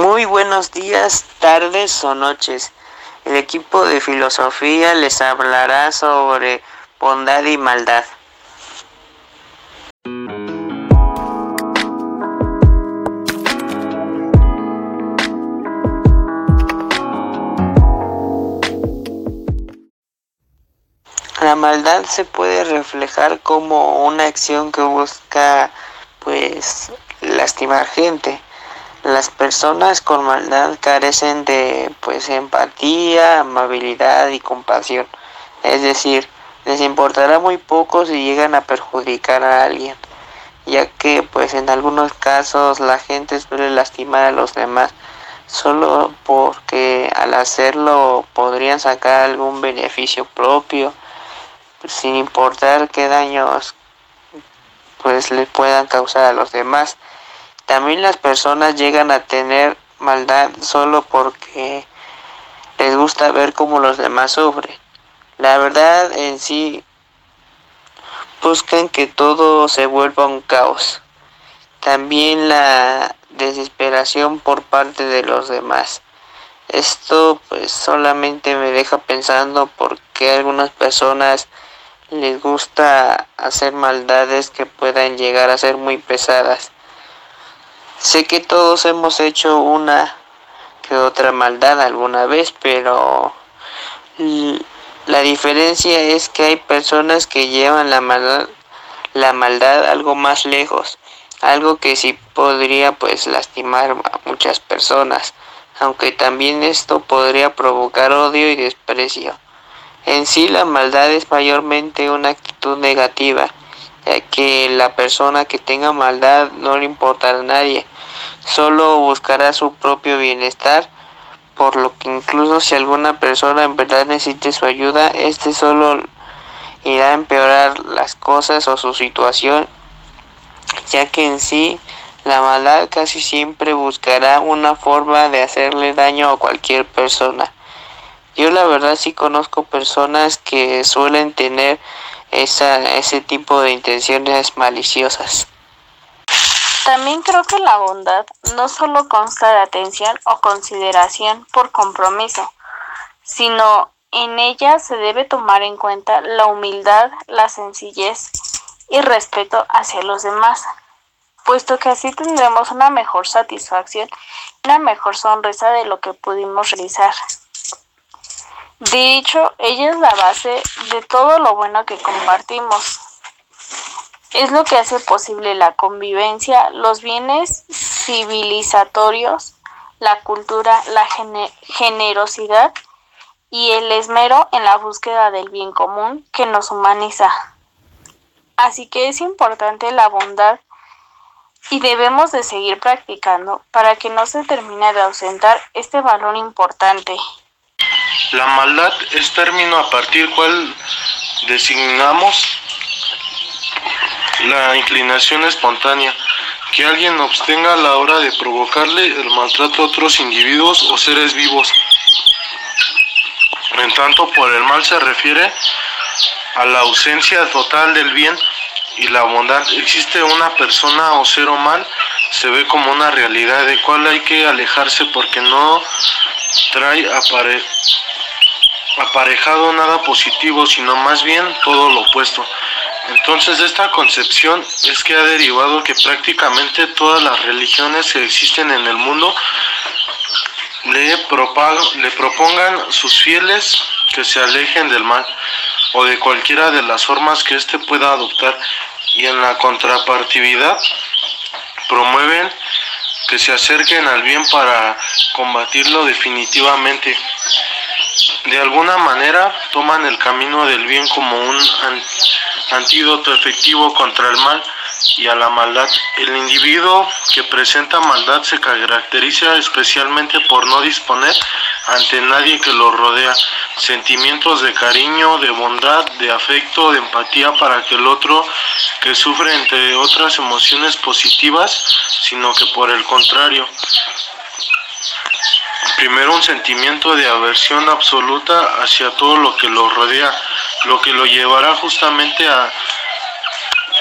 Muy buenos días, tardes o noches. El equipo de filosofía les hablará sobre bondad y maldad. La maldad se puede reflejar como una acción que busca pues lastimar gente. Las personas con maldad carecen de pues empatía, amabilidad y compasión. Es decir, les importará muy poco si llegan a perjudicar a alguien, ya que pues en algunos casos la gente suele lastimar a los demás solo porque al hacerlo podrían sacar algún beneficio propio sin importar qué daños pues le puedan causar a los demás. También las personas llegan a tener maldad solo porque les gusta ver cómo los demás sufren. La verdad en sí buscan que todo se vuelva un caos. También la desesperación por parte de los demás. Esto pues solamente me deja pensando por qué algunas personas les gusta hacer maldades que puedan llegar a ser muy pesadas. Sé que todos hemos hecho una que otra maldad alguna vez, pero la diferencia es que hay personas que llevan la maldad, la maldad algo más lejos, algo que sí podría pues lastimar a muchas personas, aunque también esto podría provocar odio y desprecio. En sí la maldad es mayormente una actitud negativa, que la persona que tenga maldad no le importará a nadie, solo buscará su propio bienestar, por lo que incluso si alguna persona en verdad necesite su ayuda, este solo irá a empeorar las cosas o su situación, ya que en sí la maldad casi siempre buscará una forma de hacerle daño a cualquier persona. Yo la verdad sí conozco personas que suelen tener esa, ese tipo de intenciones maliciosas. También creo que la bondad no solo consta de atención o consideración por compromiso, sino en ella se debe tomar en cuenta la humildad, la sencillez y respeto hacia los demás, puesto que así tendremos una mejor satisfacción y una mejor sonrisa de lo que pudimos realizar. De hecho, ella es la base de todo lo bueno que compartimos. Es lo que hace posible la convivencia, los bienes civilizatorios, la cultura, la generosidad y el esmero en la búsqueda del bien común que nos humaniza. Así que es importante la bondad y debemos de seguir practicando para que no se termine de ausentar este valor importante. La maldad es término a partir cual designamos la inclinación espontánea que alguien obtenga a la hora de provocarle el maltrato a otros individuos o seres vivos. En tanto, por el mal se refiere a la ausencia total del bien y la bondad. Existe una persona o ser o mal, se ve como una realidad de cual hay que alejarse porque no trae apare aparejado nada positivo, sino más bien todo lo opuesto. Entonces esta concepción es que ha derivado que prácticamente todas las religiones que existen en el mundo le, le propongan sus fieles que se alejen del mal o de cualquiera de las formas que éste pueda adoptar y en la contrapartividad promueven que se acerquen al bien para combatirlo definitivamente. De alguna manera toman el camino del bien como un antídoto efectivo contra el mal y a la maldad. El individuo que presenta maldad se caracteriza especialmente por no disponer ante nadie que lo rodea sentimientos de cariño, de bondad, de afecto, de empatía para que el otro que sufre entre otras emociones positivas, sino que por el contrario Primero un sentimiento de aversión absoluta hacia todo lo que lo rodea, lo que lo llevará justamente a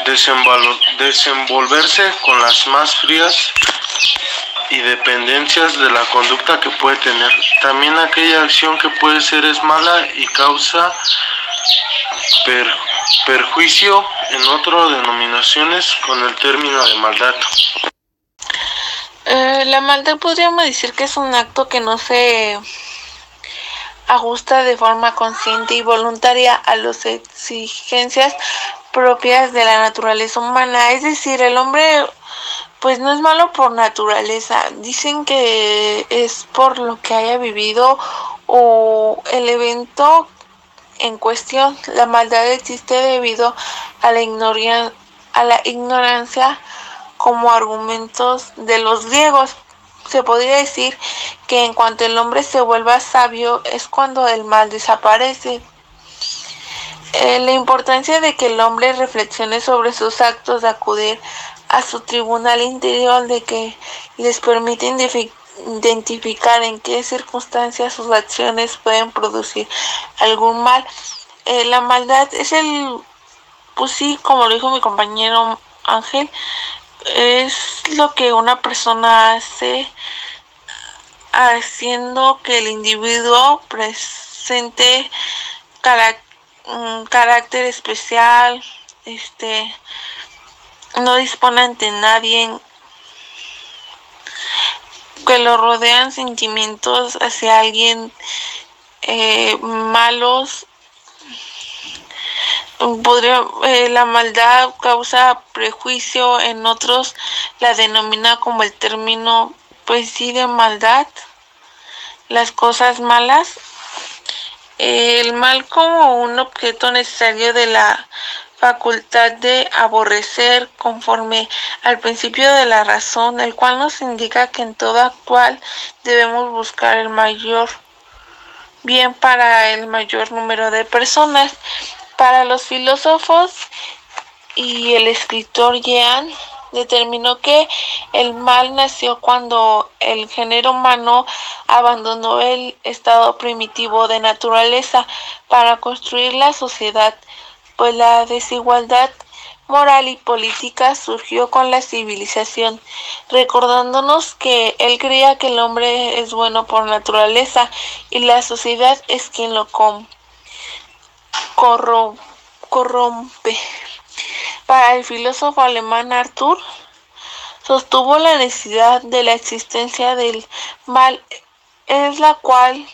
desenvolverse con las más frías y dependencias de la conducta que puede tener. También aquella acción que puede ser es mala y causa perjuicio en otras denominaciones con el término de maldad. Eh, la maldad podríamos decir que es un acto que no se ajusta de forma consciente y voluntaria a las exigencias propias de la naturaleza humana. Es decir, el hombre pues no es malo por naturaleza. Dicen que es por lo que haya vivido o el evento en cuestión. La maldad existe debido a la, a la ignorancia como argumentos de los griegos. Se podría decir que en cuanto el hombre se vuelva sabio es cuando el mal desaparece. Eh, la importancia de que el hombre reflexione sobre sus actos de acudir a su tribunal interior de que les permite identificar en qué circunstancias sus acciones pueden producir algún mal. Eh, la maldad es el, pues sí, como lo dijo mi compañero Ángel, es lo que una persona hace haciendo que el individuo presente un carácter especial, este, no dispone ante nadie, que lo rodean sentimientos hacia alguien eh, malos. Podría eh, la maldad causa prejuicio en otros la denomina como el término pues sí de maldad. Las cosas malas el mal como un objeto necesario de la facultad de aborrecer conforme al principio de la razón, el cual nos indica que en todo actual debemos buscar el mayor bien para el mayor número de personas. Para los filósofos y el escritor Jean determinó que el mal nació cuando el género humano abandonó el estado primitivo de naturaleza para construir la sociedad, pues la desigualdad moral y política surgió con la civilización, recordándonos que él creía que el hombre es bueno por naturaleza y la sociedad es quien lo corrompe. Para el filósofo alemán Arthur, sostuvo la necesidad de la existencia del mal, es la cual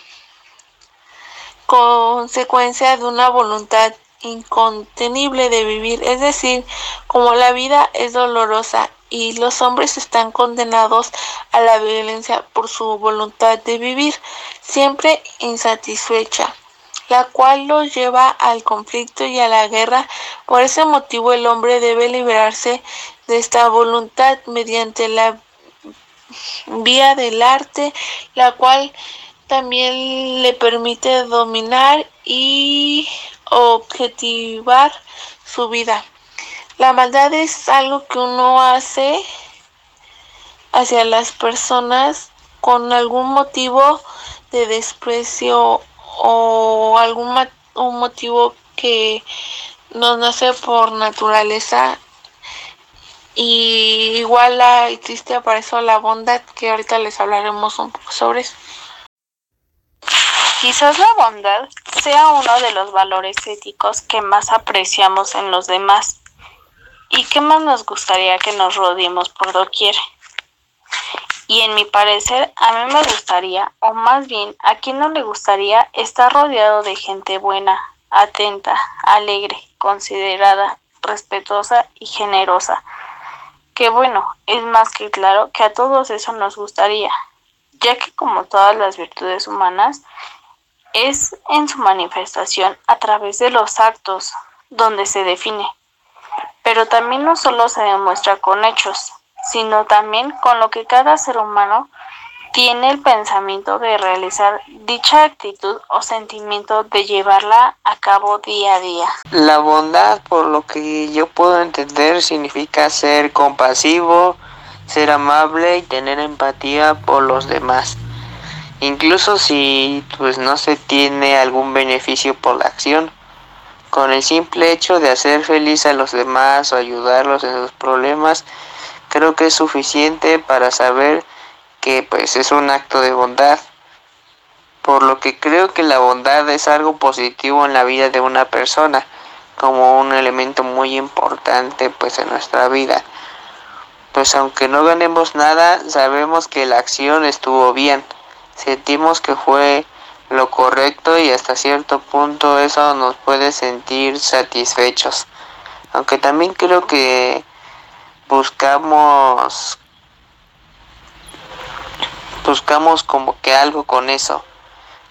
consecuencia de una voluntad incontenible de vivir, es decir, como la vida es dolorosa y los hombres están condenados a la violencia por su voluntad de vivir, siempre insatisfecha la cual los lleva al conflicto y a la guerra. Por ese motivo el hombre debe liberarse de esta voluntad mediante la vía del arte, la cual también le permite dominar y objetivar su vida. La maldad es algo que uno hace hacia las personas con algún motivo de desprecio o algún un motivo que nos nace por naturaleza y igual existe para eso la bondad que ahorita les hablaremos un poco sobre eso. Quizás la bondad sea uno de los valores éticos que más apreciamos en los demás y que más nos gustaría que nos rodeemos por doquier. Y en mi parecer, a mí me gustaría, o más bien, a quien no le gustaría estar rodeado de gente buena, atenta, alegre, considerada, respetuosa y generosa. Que bueno, es más que claro que a todos eso nos gustaría, ya que como todas las virtudes humanas, es en su manifestación a través de los actos donde se define. Pero también no solo se demuestra con hechos, sino también con lo que cada ser humano tiene el pensamiento de realizar dicha actitud o sentimiento de llevarla a cabo día a día. La bondad, por lo que yo puedo entender, significa ser compasivo, ser amable y tener empatía por los demás. Incluso si pues no se tiene algún beneficio por la acción, con el simple hecho de hacer feliz a los demás o ayudarlos en sus problemas, creo que es suficiente para saber que pues es un acto de bondad. Por lo que creo que la bondad es algo positivo en la vida de una persona, como un elemento muy importante pues en nuestra vida. Pues aunque no ganemos nada, sabemos que la acción estuvo bien. Sentimos que fue lo correcto y hasta cierto punto eso nos puede sentir satisfechos. Aunque también creo que buscamos buscamos como que algo con eso.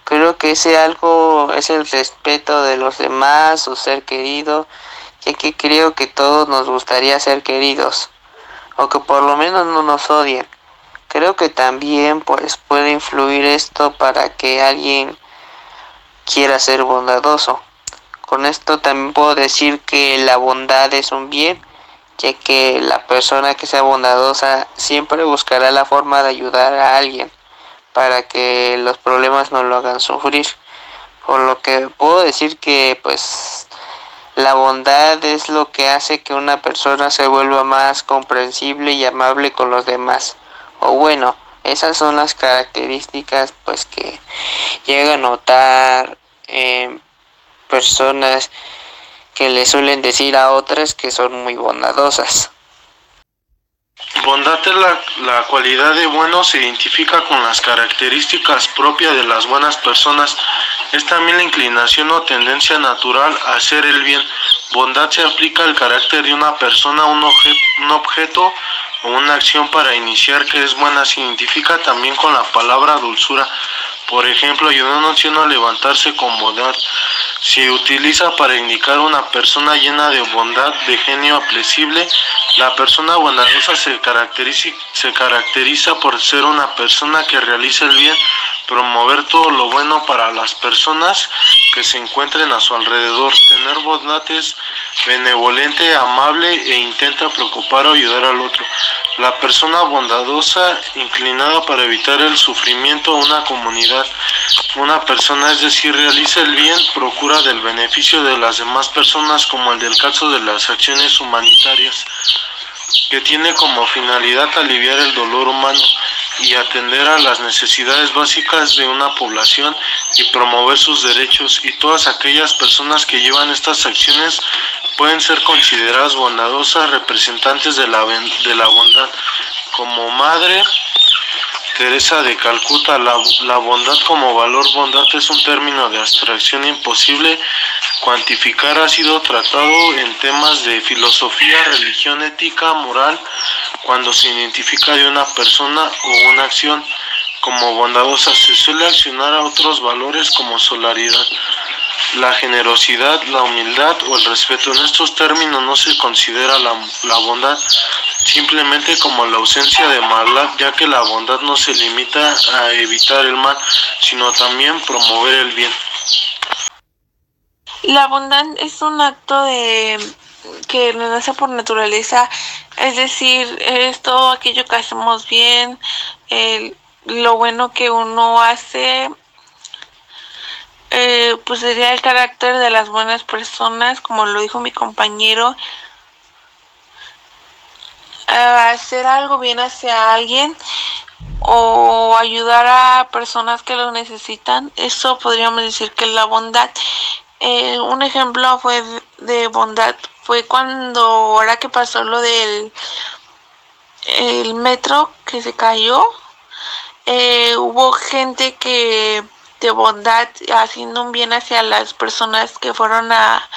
Creo que ese algo es el respeto de los demás o ser querido, ya que creo que todos nos gustaría ser queridos, o que por lo menos no nos odien. Creo que también pues puede influir esto para que alguien quiera ser bondadoso. Con esto también puedo decir que la bondad es un bien, ya que la persona que sea bondadosa siempre buscará la forma de ayudar a alguien para que los problemas no lo hagan sufrir. Por lo que puedo decir que pues la bondad es lo que hace que una persona se vuelva más comprensible y amable con los demás. O bueno, esas son las características pues que llega a notar en personas que le suelen decir a otras que son muy bondadosas. Bondad es la, la, cualidad de bueno se identifica con las características propias de las buenas personas. Es también la inclinación o tendencia natural a hacer el bien. Bondad se aplica al carácter de una persona, un, obje, un objeto o una acción para iniciar que es buena. Se identifica también con la palabra dulzura. Por ejemplo, ayudar a un anciano a levantarse con bondad. Se utiliza para indicar una persona llena de bondad, de genio apreciable. La persona bondadosa se caracteriza, se caracteriza por ser una persona que realiza el bien, promover todo lo bueno para las personas que se encuentren a su alrededor. Tener bondad es benevolente, amable e intenta preocupar o ayudar al otro. La persona bondadosa, inclinada para evitar el sufrimiento a una comunidad. Una persona, es decir, realiza el bien, procura del beneficio de las demás personas, como el del caso de las acciones humanitarias, que tiene como finalidad aliviar el dolor humano y atender a las necesidades básicas de una población y promover sus derechos. Y todas aquellas personas que llevan estas acciones pueden ser consideradas bondadosas representantes de la, de la bondad. Como madre Teresa de Calcuta, la, la, bondad como valor, bondad es un término de abstracción imposible. Cuantificar, ha sido tratado en temas de filosofía, religión, ética, moral, cuando se identifica de una persona o una acción como bondadosa, se suele accionar a otros valores como solidaridad, la generosidad, la humildad o el respeto. En estos términos no se considera la, la bondad simplemente como la ausencia de maldad, ya que la bondad no se limita a evitar el mal, sino también promover el bien. La bondad es un acto de que nos nace por naturaleza, es decir, esto, aquello que hacemos bien, el, lo bueno que uno hace, eh, pues sería el carácter de las buenas personas, como lo dijo mi compañero, hacer algo bien hacia alguien o ayudar a personas que lo necesitan, eso podríamos decir que es la bondad. Eh, un ejemplo fue de bondad fue cuando ahora que pasó lo del el metro que se cayó eh, hubo gente que de bondad haciendo un bien hacia las personas que fueron a,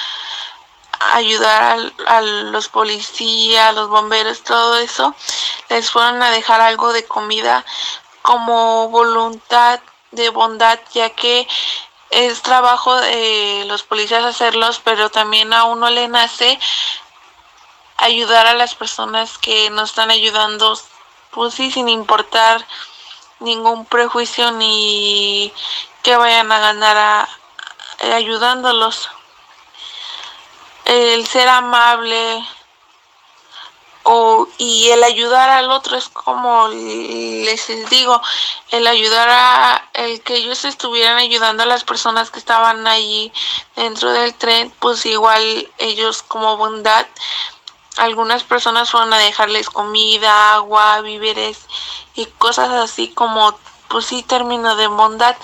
ayudar a, los policías, los bomberos, todo eso, les fueron a dejar algo de comida como voluntad de bondad, ya que es trabajo de los policías hacerlos, pero también a uno le nace ayudar a las personas que nos están ayudando, pues sí, sin importar ningún prejuicio ni que vayan a ganar a, ayudándolos. El ser amable o, y el ayudar al otro es como les digo, el ayudar a el que ellos estuvieran ayudando a las personas que estaban allí dentro del tren, pues igual ellos como bondad algunas personas fueron a dejarles comida, agua, víveres y cosas así como, pues sí, término de bondad.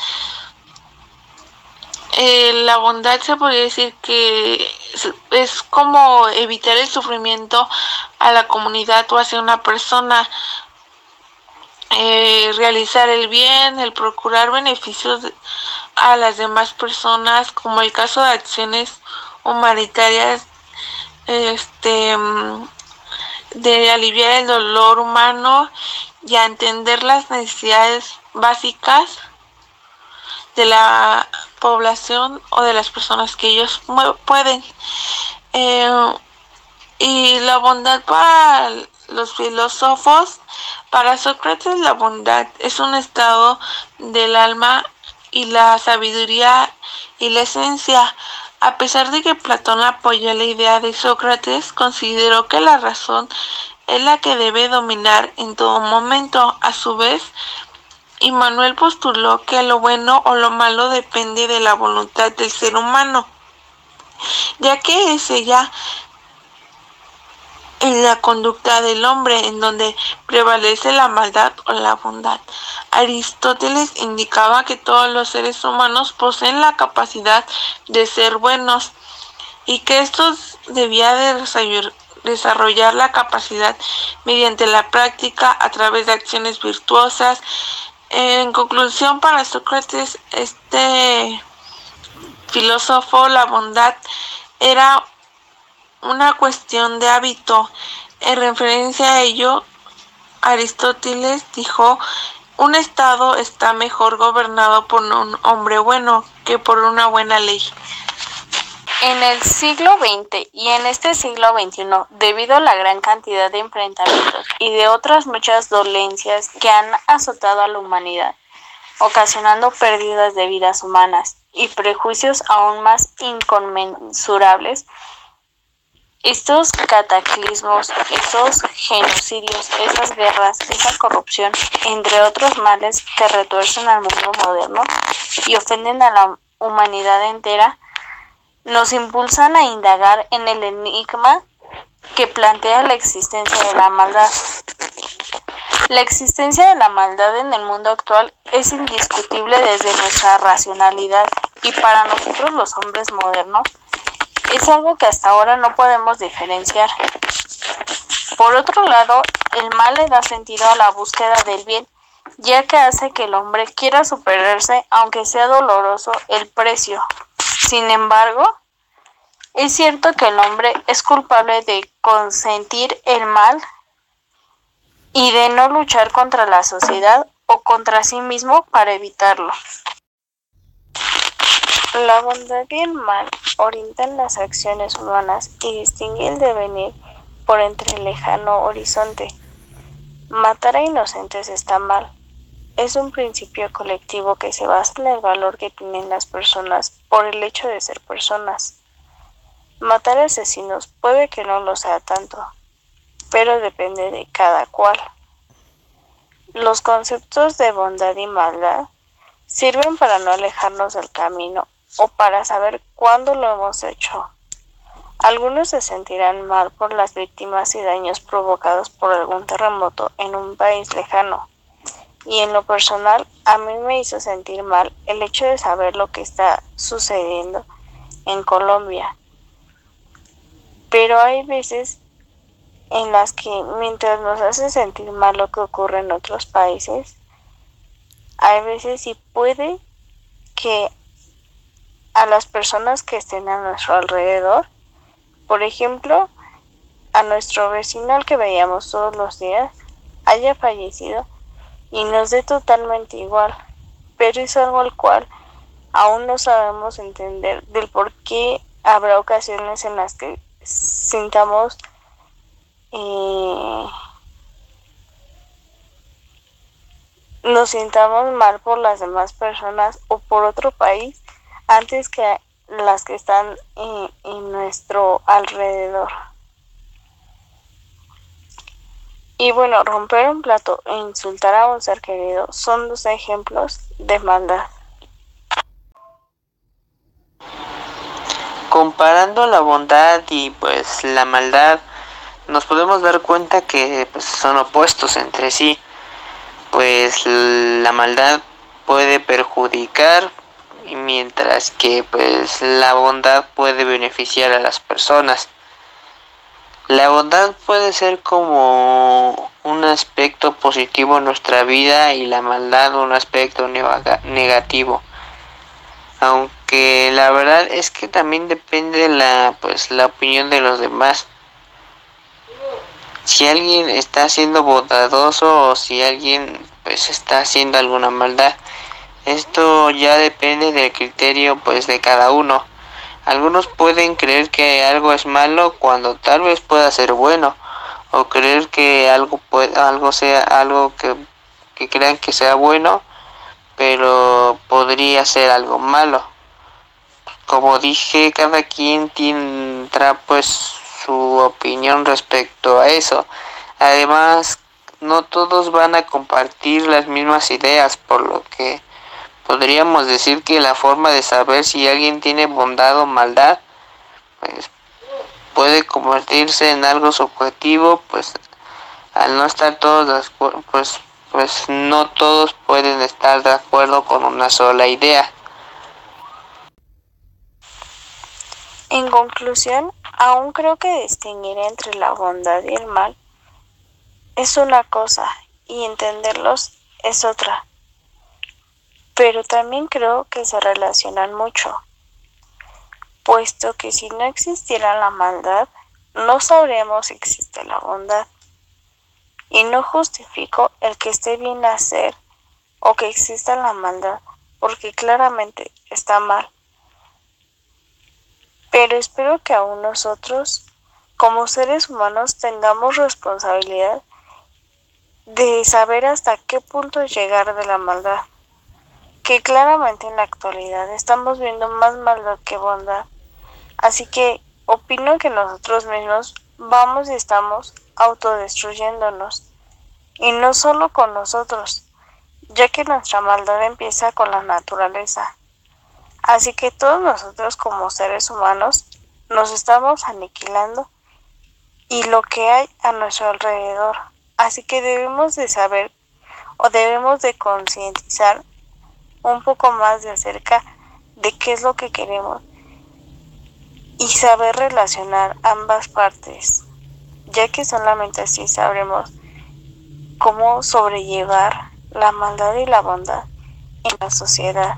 Eh, la bondad se podría decir que es, como evitar el sufrimiento a la comunidad o hacia una persona. Eh, realizar el bien, el procurar beneficios a las demás personas, como el caso de acciones humanitarias este de aliviar el dolor humano y a entender las necesidades básicas de la población o de las personas que ellos pueden. Eh, y la bondad para los filósofos, para Sócrates la bondad es un estado del alma y la sabiduría y la esencia a pesar de que Platón apoyó la idea de Sócrates, consideró que la razón es la que debe dominar en todo momento. A su vez, Immanuel postuló que lo bueno o lo malo depende de la voluntad del ser humano, ya que es ella en la conducta del hombre en donde prevalece la maldad o la bondad. Aristóteles indicaba que todos los seres humanos poseen la capacidad de ser buenos y que estos debía de desarrollar la capacidad mediante la práctica a través de acciones virtuosas. En conclusión, para Sócrates, este filósofo, la bondad era una cuestión de hábito. En referencia a ello, Aristóteles dijo, un Estado está mejor gobernado por un hombre bueno que por una buena ley. En el siglo XX y en este siglo XXI, debido a la gran cantidad de enfrentamientos y de otras muchas dolencias que han azotado a la humanidad, ocasionando pérdidas de vidas humanas y prejuicios aún más inconmensurables, estos cataclismos, esos genocidios, esas guerras, esa corrupción, entre otros males que retuercen al mundo moderno y ofenden a la humanidad entera, nos impulsan a indagar en el enigma que plantea la existencia de la maldad. La existencia de la maldad en el mundo actual es indiscutible desde nuestra racionalidad y para nosotros los hombres modernos es algo que hasta ahora no podemos diferenciar. Por otro lado, el mal le da sentido a la búsqueda del bien, ya que hace que el hombre quiera superarse aunque sea doloroso el precio. Sin embargo, es cierto que el hombre es culpable de consentir el mal y de no luchar contra la sociedad o contra sí mismo para evitarlo. La bondad y el mal orientan las acciones humanas y distinguen el devenir por entre el lejano horizonte. Matar a inocentes está mal. Es un principio colectivo que se basa en el valor que tienen las personas por el hecho de ser personas. Matar asesinos puede que no lo sea tanto, pero depende de cada cual. Los conceptos de bondad y maldad sirven para no alejarnos del camino o para saber cuándo lo hemos hecho. Algunos se sentirán mal por las víctimas y daños provocados por algún terremoto en un país lejano. Y en lo personal, a mí me hizo sentir mal el hecho de saber lo que está sucediendo en Colombia. Pero hay veces en las que mientras nos hace sentir mal lo que ocurre en otros países, hay veces y puede que a las personas que estén a nuestro alrededor. Por ejemplo, a nuestro vecino al que veíamos todos los días haya fallecido y nos dé totalmente igual, pero es algo al cual aún no sabemos entender del por qué habrá ocasiones en las que sintamos eh, nos sintamos mal por las demás personas o por otro país antes que las que están en, nuestro alrededor. Y bueno, romper un plato e insultar a un ser querido son dos ejemplos de maldad. Comparando la bondad y pues la maldad, nos podemos dar cuenta que pues, son opuestos entre sí, pues la maldad puede perjudicar mientras que pues la bondad puede beneficiar a las personas. La bondad puede ser como un aspecto positivo en nuestra vida y la maldad un aspecto negativo. Aunque la verdad es que también depende la pues la opinión de los demás. Si alguien está siendo bondadoso o si alguien pues está haciendo alguna maldad. Esto ya depende del criterio pues de cada uno. Algunos pueden creer que algo es malo cuando tal vez pueda ser bueno o creer que algo puede, algo sea algo que, que crean que sea bueno pero podría ser algo malo. Como dije cada quien tendrá pues su opinión respecto a eso. Además no todos van a compartir las mismas ideas por lo que podríamos decir que la forma de saber si alguien tiene bondad o maldad pues puede convertirse en algo subjetivo pues al no estar todos pues pues no todos pueden estar de acuerdo con una sola idea. En conclusión aún creo que distinguir entre la bondad y el mal es una cosa y entenderlos es otra pero también creo que se relacionan mucho, puesto que si no existiera la maldad, no sabríamos si existe la bondad. Y no justifico el que esté bien hacer o que exista la maldad, porque claramente está mal. Pero espero que aún nosotros, como seres humanos, tengamos responsabilidad de saber hasta qué punto llegar de la maldad que claramente en la actualidad estamos viendo más maldad que bondad. Así que opino que nosotros mismos vamos y estamos autodestruyéndonos. Y no solo con nosotros, ya que nuestra maldad empieza con la naturaleza. Así que todos nosotros como seres humanos nos estamos aniquilando y lo que hay a nuestro alrededor. Así que debemos de saber o debemos de concientizar un poco más de acerca de qué es lo que queremos y saber relacionar ambas partes, ya que solamente así sabremos cómo sobrellevar la maldad y la bondad en la sociedad.